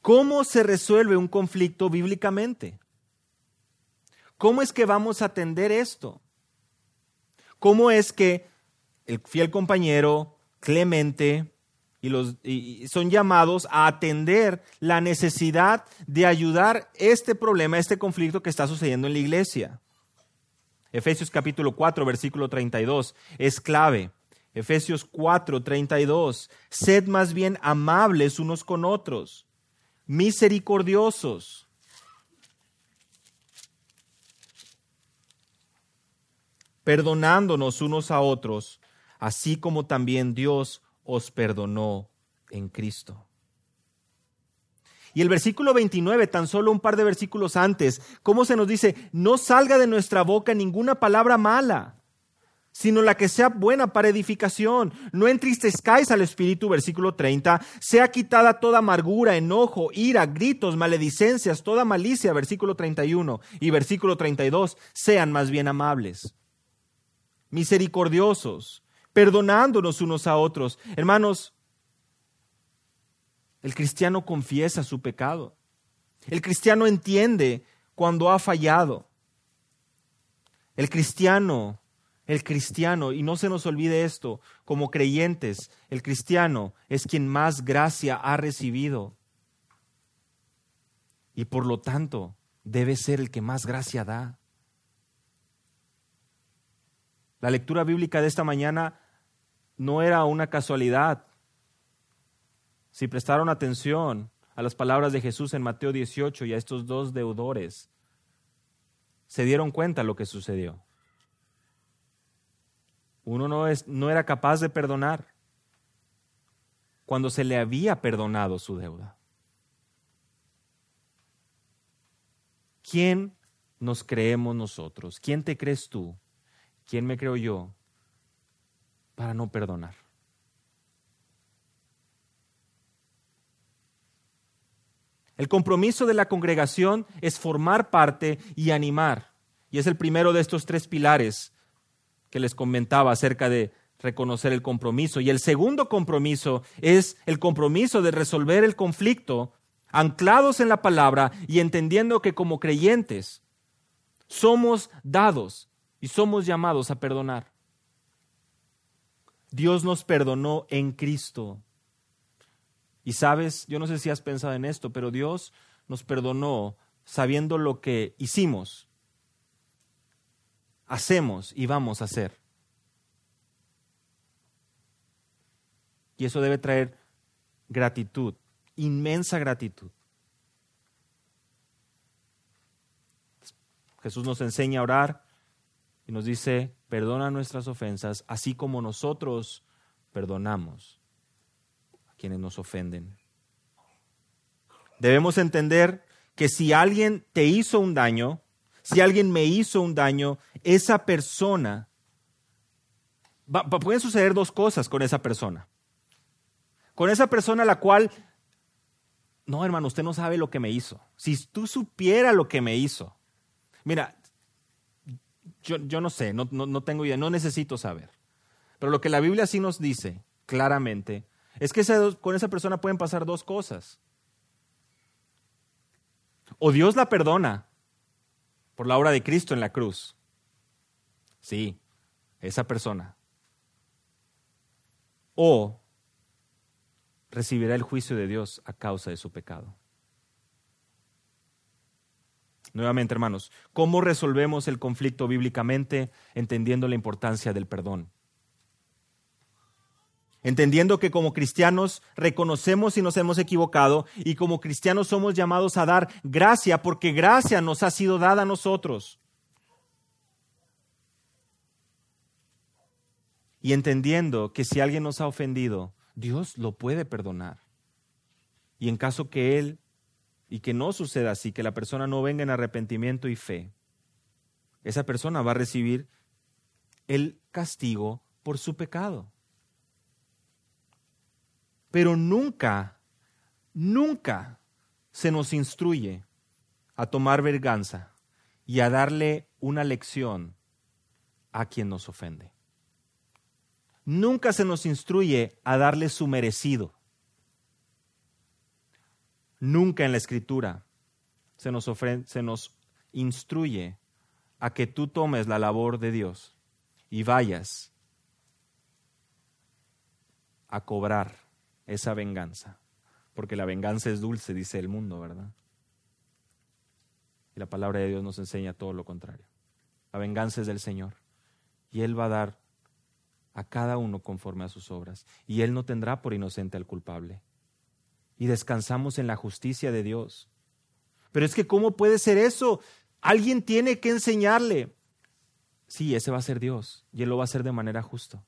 ¿Cómo se resuelve un conflicto bíblicamente? ¿Cómo es que vamos a atender esto? ¿Cómo es que el fiel compañero, Clemente, y, los, son llamados a atender la necesidad de ayudar este problema, este conflicto que está sucediendo en la iglesia? Efesios capítulo 4, versículo 32, es clave. Efesios 4, 32, sed más bien amables unos con otros, misericordiosos. Perdonándonos unos a otros, así como también Dios os perdonó en Cristo. Y el versículo 29, tan solo un par de versículos antes, ¿cómo se nos dice? No salga de nuestra boca ninguna palabra mala, sino la que sea buena para edificación. No entristezcáis al Espíritu, versículo 30. Sea quitada toda amargura, enojo, ira, gritos, maledicencias, toda malicia, versículo 31. Y versículo 32. Sean más bien amables, misericordiosos, perdonándonos unos a otros. Hermanos, el cristiano confiesa su pecado. El cristiano entiende cuando ha fallado. El cristiano, el cristiano, y no se nos olvide esto, como creyentes, el cristiano es quien más gracia ha recibido. Y por lo tanto, debe ser el que más gracia da. La lectura bíblica de esta mañana no era una casualidad. Si prestaron atención a las palabras de Jesús en Mateo 18 y a estos dos deudores, se dieron cuenta lo que sucedió. Uno no, es, no era capaz de perdonar cuando se le había perdonado su deuda. ¿Quién nos creemos nosotros? ¿Quién te crees tú? ¿Quién me creo yo para no perdonar? El compromiso de la congregación es formar parte y animar. Y es el primero de estos tres pilares que les comentaba acerca de reconocer el compromiso. Y el segundo compromiso es el compromiso de resolver el conflicto anclados en la palabra y entendiendo que como creyentes somos dados y somos llamados a perdonar. Dios nos perdonó en Cristo. Y sabes, yo no sé si has pensado en esto, pero Dios nos perdonó sabiendo lo que hicimos, hacemos y vamos a hacer. Y eso debe traer gratitud, inmensa gratitud. Jesús nos enseña a orar y nos dice, perdona nuestras ofensas, así como nosotros perdonamos quienes nos ofenden. Debemos entender que si alguien te hizo un daño, si alguien me hizo un daño, esa persona, pueden suceder dos cosas con esa persona. Con esa persona a la cual, no hermano, usted no sabe lo que me hizo. Si tú supiera lo que me hizo, mira, yo, no sé, no, no tengo idea, no necesito saber. Pero lo que la Biblia sí nos dice claramente es que con esa persona pueden pasar dos cosas. O Dios la perdona por la obra de Cristo en la cruz. Sí, esa persona. O recibirá el juicio de Dios a causa de su pecado. Nuevamente, hermanos, ¿cómo resolvemos el conflicto bíblicamente entendiendo la importancia del perdón? entendiendo que como cristianos reconocemos si nos hemos equivocado y como cristianos somos llamados a dar gracia porque gracia nos ha sido dada a nosotros. Y entendiendo que si alguien nos ha ofendido, Dios lo puede perdonar. Y en caso que Él, y que no suceda así, que la persona no venga en arrepentimiento y fe, esa persona va a recibir el castigo por su pecado. Pero nunca, nunca se nos instruye a tomar venganza y a darle una lección a quien nos ofende. Nunca se nos instruye a darle su merecido. Nunca en la escritura se nos, se nos instruye a que tú tomes la labor de Dios y vayas a cobrar esa venganza. Porque la venganza es dulce, dice el mundo, ¿verdad? Y la palabra de Dios nos enseña todo lo contrario. La venganza es del Señor. Y Él va a dar a cada uno conforme a sus obras. Y Él no tendrá por inocente al culpable. Y descansamos en la justicia de Dios. Pero es que, ¿cómo puede ser eso? Alguien tiene que enseñarle. Sí, ese va a ser Dios. Y Él lo va a hacer de manera justa.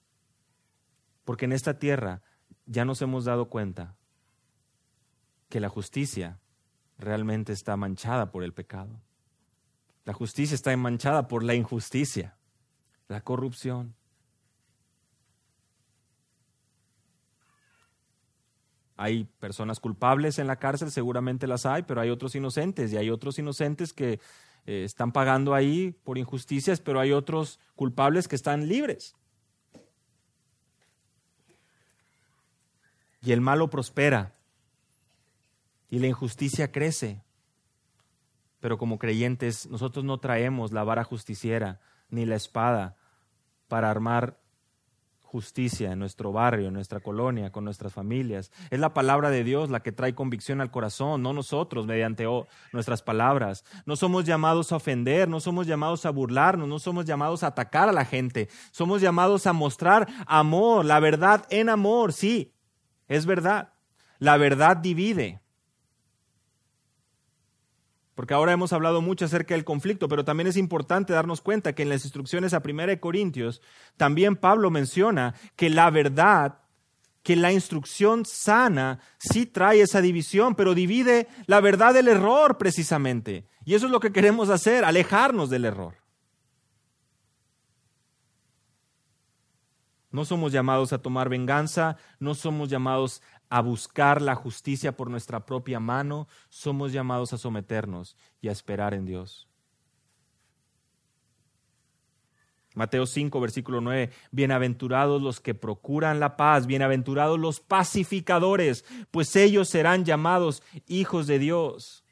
Porque en esta tierra ya nos hemos dado cuenta que la justicia realmente está manchada por el pecado. La justicia está manchada por la injusticia, la corrupción. Hay personas culpables en la cárcel, seguramente las hay, pero hay otros inocentes y hay otros inocentes que eh, están pagando ahí por injusticias, pero hay otros culpables que están libres. Y el malo prospera y la injusticia crece. Pero como creyentes, nosotros no traemos la vara justiciera ni la espada para armar justicia en nuestro barrio, en nuestra colonia, con nuestras familias. Es la palabra de Dios la que trae convicción al corazón, no nosotros mediante nuestras palabras. No somos llamados a ofender, no somos llamados a burlarnos, no somos llamados a atacar a la gente. Somos llamados a mostrar amor, la verdad en amor, sí, es verdad. La verdad divide. Porque ahora hemos hablado mucho acerca del conflicto, pero también es importante darnos cuenta que en las instrucciones a 1 Corintios, también Pablo menciona que la verdad, que la instrucción sana sí trae esa división, pero divide la verdad del error precisamente. Y eso es lo que queremos hacer, alejarnos del error. No somos llamados a tomar venganza, no somos llamados a buscar la justicia por nuestra propia mano, somos llamados a someternos y a esperar en Dios. Mateo 5, versículo 9, bienaventurados los que procuran la paz, bienaventurados los pacificadores, pues ellos serán llamados hijos de Dios.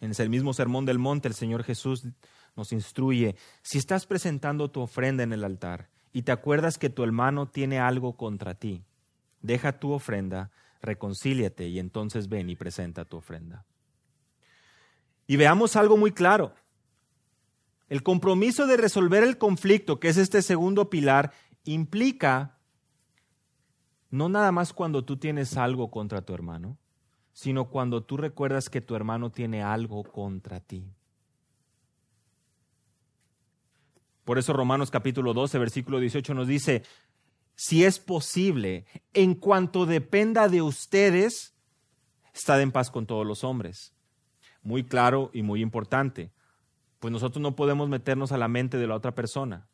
En el mismo sermón del monte, el Señor Jesús nos instruye, si estás presentando tu ofrenda en el altar y te acuerdas que tu hermano tiene algo contra ti, deja tu ofrenda, reconcíliate y entonces ven y presenta tu ofrenda. Y veamos algo muy claro. El compromiso de resolver el conflicto, que es este segundo pilar, implica no nada más cuando tú tienes algo contra tu hermano, sino cuando tú recuerdas que tu hermano tiene algo contra ti. Por eso Romanos capítulo 12, versículo 18 nos dice, si es posible, en cuanto dependa de ustedes, estad en paz con todos los hombres. Muy claro y muy importante, pues nosotros no podemos meternos a la mente de la otra persona,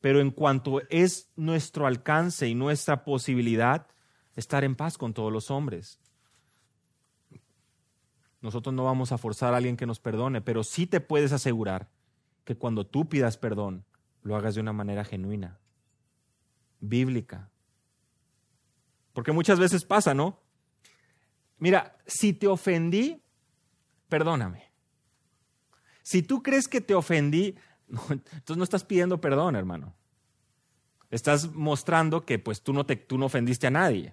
pero en cuanto es nuestro alcance y nuestra posibilidad, estar en paz con todos los hombres. Nosotros no vamos a forzar a alguien que nos perdone, pero sí te puedes asegurar que cuando tú pidas perdón, lo hagas de una manera genuina, bíblica. Porque muchas veces pasa, ¿no? Mira, si te ofendí, perdóname. Si tú crees que te ofendí, [LAUGHS] entonces no estás pidiendo perdón, hermano. Estás mostrando que pues tú no, te, tú no ofendiste a nadie.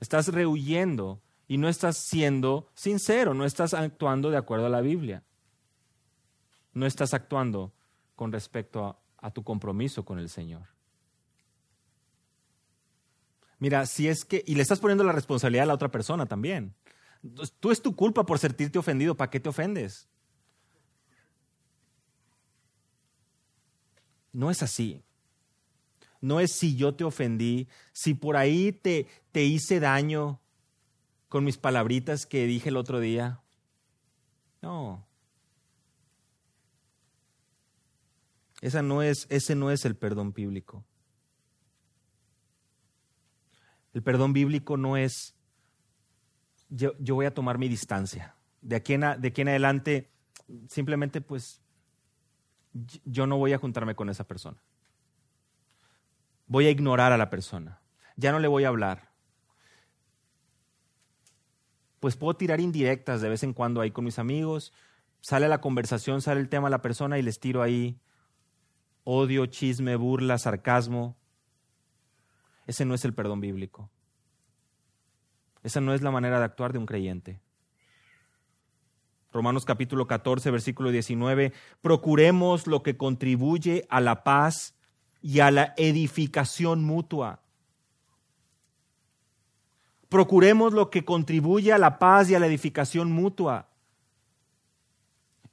Estás rehuyendo y no estás siendo sincero, no estás actuando de acuerdo a la Biblia. No estás actuando con respecto a, tu compromiso con el Señor. Mira, si es que, y le estás poniendo la responsabilidad a la otra persona también. Tú es tu culpa por sentirte ofendido, ¿para qué te ofendes? No es así. No es si yo te ofendí, si por ahí te, te hice daño, con mis palabritas que dije el otro día. No. Esa no es, ese no es el perdón bíblico. El perdón bíblico no es yo, yo voy a tomar mi distancia. De aquí, en de aquí en adelante, simplemente pues yo no voy a juntarme con esa persona. Voy a ignorar a la persona. Ya no le voy a hablar. Pues puedo tirar indirectas de vez en cuando ahí con mis amigos. Sale la conversación, sale el tema a la persona y les tiro ahí odio, chisme, burla, sarcasmo. Ese no es el perdón bíblico. Esa no es la manera de actuar de un creyente. Romanos capítulo 14, versículo 19, procuremos lo que contribuye a la paz y a la edificación mutua. Procuremos lo que contribuye a la paz y a la edificación mutua.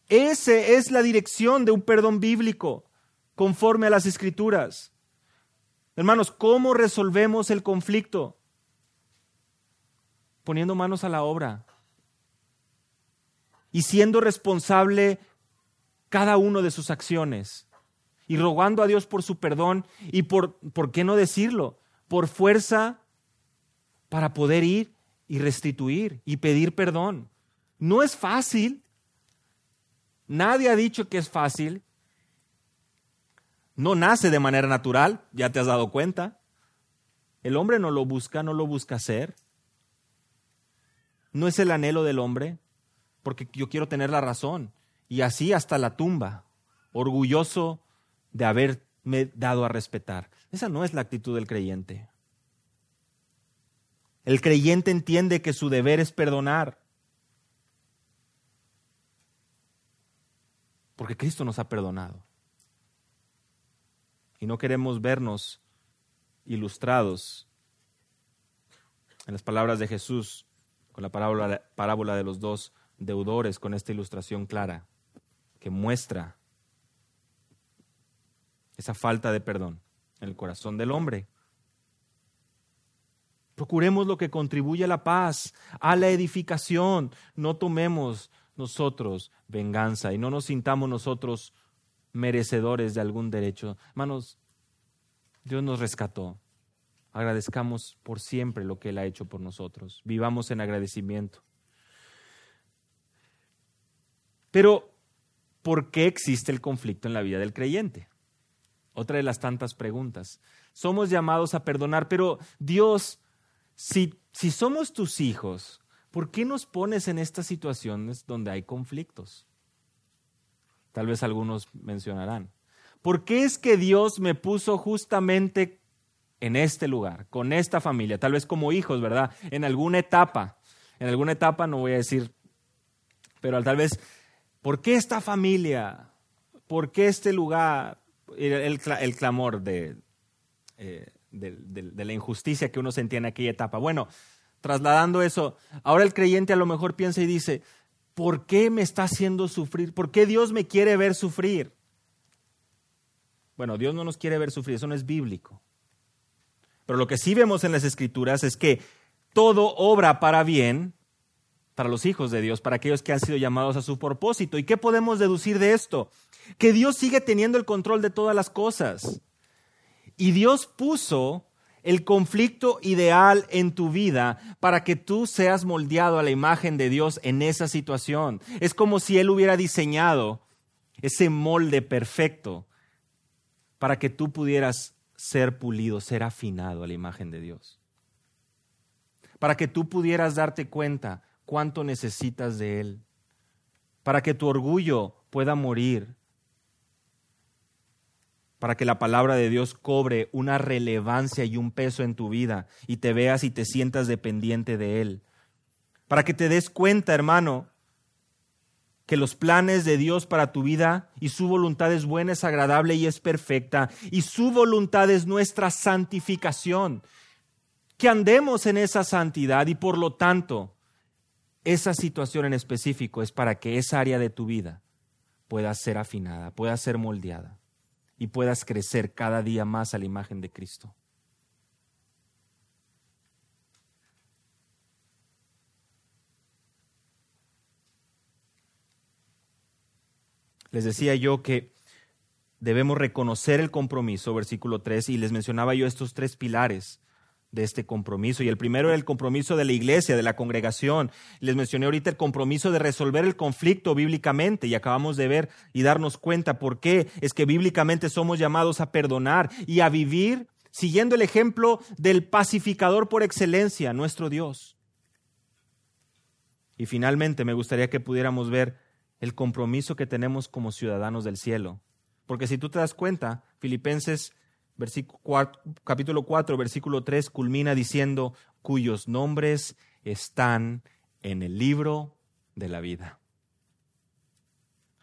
Esa es la dirección de un perdón bíblico, conforme a las escrituras. Hermanos, ¿cómo resolvemos el conflicto? Poniendo manos a la obra y siendo responsable cada uno de sus acciones y rogando a Dios por su perdón y por, ¿por qué no decirlo? Por fuerza para poder ir y restituir y pedir perdón. No es fácil. Nadie ha dicho que es fácil. No nace de manera natural, ya te has dado cuenta. El hombre no lo busca, no lo busca hacer. No es el anhelo del hombre porque yo quiero tener la razón. Y así hasta la tumba, orgulloso de haberme dado a respetar. Esa no es la actitud del creyente. El creyente entiende que su deber es perdonar. Porque Cristo nos ha perdonado. Y no queremos vernos ilustrados en las palabras de Jesús con la parábola, parábola de los dos deudores con esta ilustración clara que muestra esa falta de perdón en el corazón del hombre. Procuremos lo que contribuye a la paz, a la edificación. No tomemos nosotros venganza y no nos sintamos nosotros merecedores de algún derecho. Hermanos, Dios nos rescató. Agradezcamos por siempre lo que Él ha hecho por nosotros. Vivamos en agradecimiento. Pero, ¿por qué existe el conflicto en la vida del creyente? Otra de las tantas preguntas. Somos llamados a perdonar, pero Dios, si, si somos tus hijos, ¿por qué nos pones en estas situaciones donde hay conflictos? Tal vez algunos mencionarán. ¿Por qué es que Dios me puso justamente en este lugar, con esta familia, tal vez como hijos, ¿verdad? En alguna etapa, en alguna etapa no voy a decir, pero tal vez ¿Por qué esta familia? ¿Por qué este lugar? El, clamor eh, de, la injusticia que uno sentía en aquella etapa. Bueno, trasladando eso, ahora el creyente a lo mejor piensa y dice, ¿por qué me está haciendo sufrir? ¿Por qué Dios me quiere ver sufrir? Bueno, Dios no nos quiere ver sufrir, eso no es bíblico. Pero lo que sí vemos en las escrituras es que todo obra para bien para los hijos de Dios, para aquellos que han sido llamados a su propósito. ¿Y qué podemos deducir de esto? Que Dios sigue teniendo el control de todas las cosas. Y Dios puso el conflicto ideal en tu vida para que tú seas moldeado a la imagen de Dios en esa situación. Es como si Él hubiera diseñado ese molde perfecto para que tú pudieras ser pulido, ser afinado a la imagen de Dios. Para que tú pudieras darte cuenta cuánto necesitas de Él, para que tu orgullo pueda morir, para que la palabra de Dios cobre una relevancia y un peso en tu vida y te veas y te sientas dependiente de Él, para que te des cuenta, hermano, que los planes de Dios para tu vida y su voluntad es buena, es agradable y es perfecta, y su voluntad es nuestra santificación, que andemos en esa santidad y por lo tanto esa situación en específico es para que esa área de tu vida pueda ser afinada, pueda ser moldeada y puedas crecer cada día más a la imagen de Cristo. Les decía yo que debemos reconocer el compromiso, versículo 3, y les mencionaba yo estos tres pilares de este compromiso. Y el primero era el compromiso de la iglesia, de la congregación. Les mencioné ahorita el compromiso de resolver el conflicto bíblicamente y acabamos de ver y darnos cuenta por qué es que bíblicamente somos llamados a perdonar y a vivir siguiendo el ejemplo del pacificador por excelencia, nuestro Dios. Y finalmente me gustaría que pudiéramos ver el compromiso que tenemos como ciudadanos del cielo. Porque si tú te das cuenta, Filipenses capítulo 4, versículo 3 culmina diciendo, cuyos nombres están en el libro de la vida.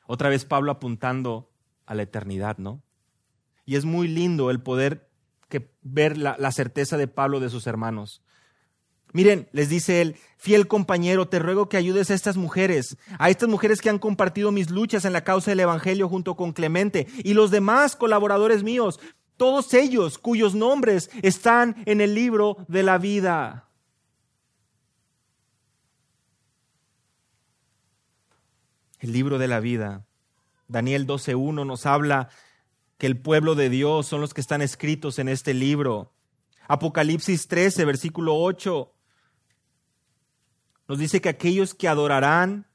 Otra vez Pablo apuntando a la eternidad, ¿no? Y es muy lindo el poder que ver la, la certeza de Pablo de sus hermanos. Miren, les dice él, fiel compañero, te ruego que ayudes a estas mujeres, a estas mujeres que han compartido mis luchas en la causa del Evangelio junto con Clemente y los demás colaboradores míos, todos ellos cuyos nombres están en el libro de la vida. El libro de la vida. Daniel 12.1 nos habla que el pueblo de Dios son los que están escritos en este libro. Apocalipsis 13, versículo 8, nos dice que aquellos que adorarán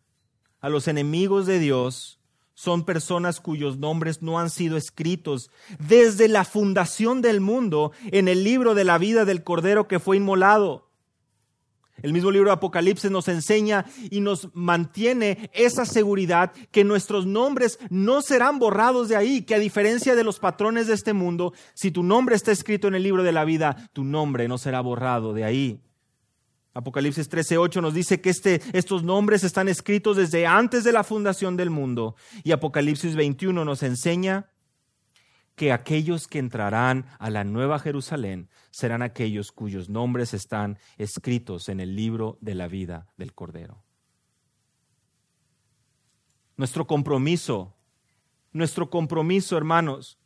a los enemigos de Dios son personas cuyos nombres no han sido escritos desde la fundación del mundo en el libro de la vida del Cordero que fue inmolado. El mismo libro de Apocalipsis nos enseña y nos mantiene esa seguridad que nuestros nombres no serán borrados de ahí, que a diferencia de los patrones de este mundo, si tu nombre está escrito en el libro de la vida, tu nombre no será borrado de ahí. Apocalipsis 13:8 nos dice que este, estos nombres están escritos desde antes de la fundación del mundo. Y Apocalipsis 21 nos enseña que aquellos que entrarán a la nueva Jerusalén serán aquellos cuyos nombres están escritos en el libro de la vida del Cordero. Nuestro compromiso, nuestro compromiso, hermanos,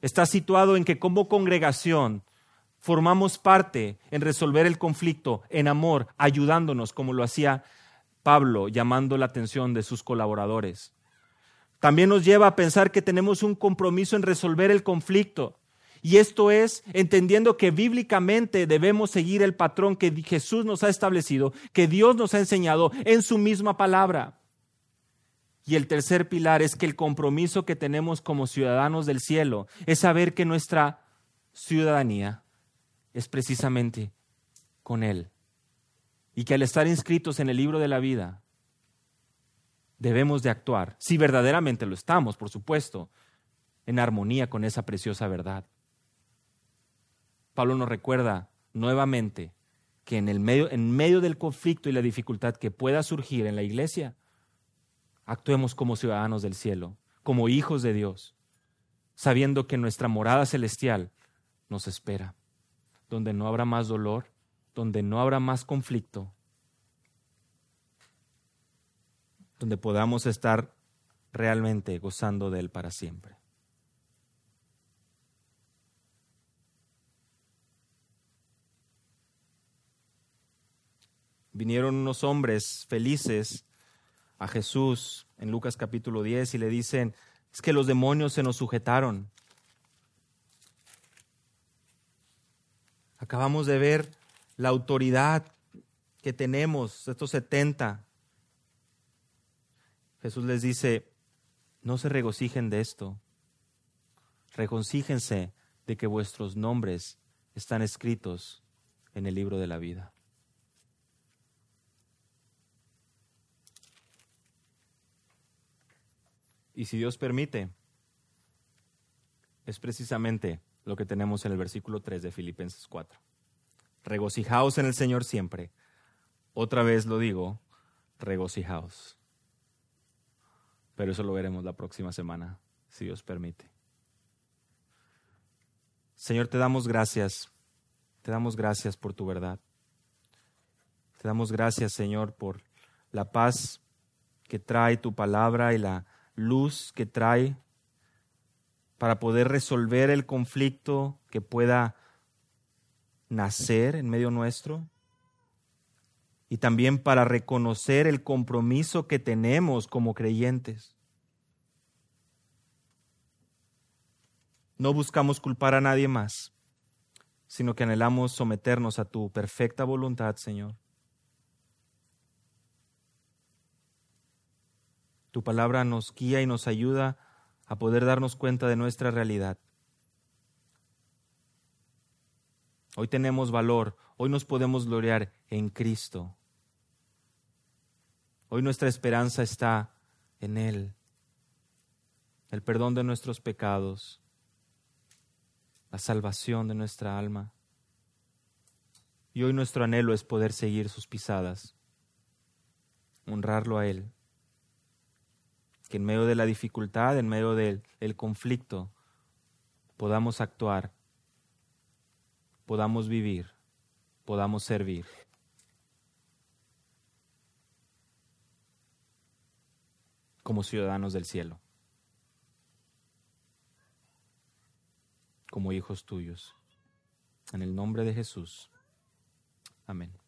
está situado en que como congregación formamos parte en resolver el conflicto en amor, ayudándonos como lo hacía Pablo, llamando la atención de sus colaboradores. También nos lleva a pensar que tenemos un compromiso en resolver el conflicto. Y esto es entendiendo que bíblicamente debemos seguir el patrón que Jesús nos ha establecido, que Dios nos ha enseñado en su misma palabra. Y el tercer pilar es que el compromiso que tenemos como ciudadanos del cielo es saber que nuestra ciudadanía es precisamente con Él. Y que al estar inscritos en el libro de la vida, debemos de actuar, si verdaderamente lo estamos, por supuesto, en armonía con esa preciosa verdad. Pablo nos recuerda nuevamente que en, el medio, en medio del conflicto y la dificultad que pueda surgir en la iglesia, actuemos como ciudadanos del cielo, como hijos de Dios, sabiendo que nuestra morada celestial nos espera donde no habrá más dolor, donde no habrá más conflicto, donde podamos estar realmente gozando de Él para siempre. Vinieron unos hombres felices a Jesús en Lucas capítulo 10 y le dicen, es que los demonios se nos sujetaron. Acabamos de ver la autoridad que tenemos, estos 70. Jesús les dice, no se regocijen de esto, regocíjense de que vuestros nombres están escritos en el libro de la vida. Y si Dios permite, es precisamente lo que tenemos en el versículo 3 de Filipenses 4. Regocijaos en el Señor siempre. Otra vez lo digo, regocijaos. Pero eso lo veremos la próxima semana, si Dios permite. Señor, te damos gracias. Te damos gracias por tu verdad. Te damos gracias, Señor, por la paz que trae tu palabra y la luz que trae para poder resolver el conflicto que pueda nacer en medio nuestro y también para reconocer el compromiso que tenemos como creyentes. No buscamos culpar a nadie más, sino que anhelamos someternos a tu perfecta voluntad, Señor. Tu palabra nos guía y nos ayuda a poder darnos cuenta de nuestra realidad. Hoy tenemos valor, hoy nos podemos gloriar en Cristo. Hoy nuestra esperanza está en Él, el perdón de nuestros pecados, la salvación de nuestra alma. Y hoy nuestro anhelo es poder seguir sus pisadas, honrarlo a Él. Que en medio de la dificultad, en medio del conflicto, podamos actuar, podamos vivir, podamos servir. como ciudadanos del cielo, como hijos tuyos. En el nombre de Jesús. Amén.